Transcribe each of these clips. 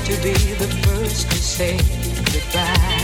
to be the first to say goodbye.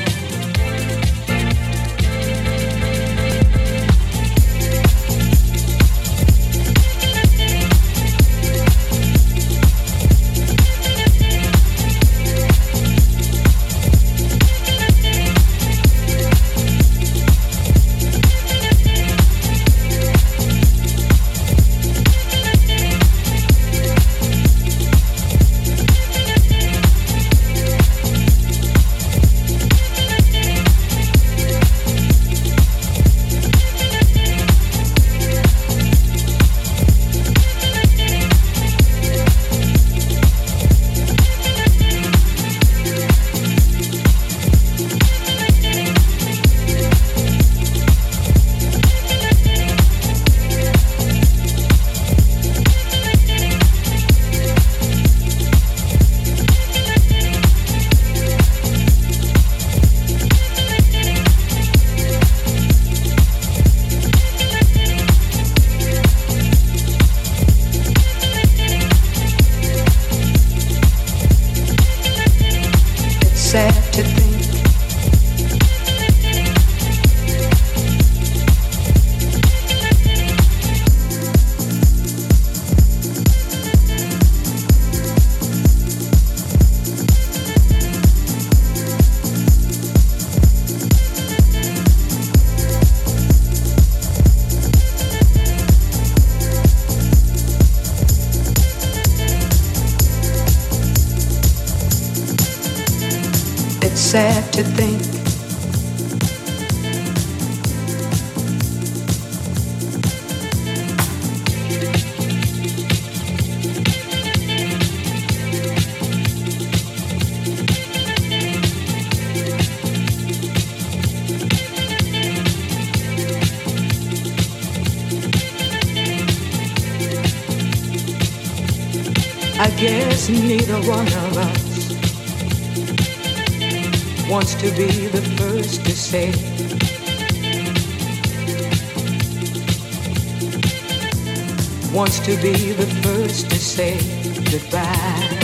Guess neither one of us wants to be the first to say wants to be the first to say goodbye.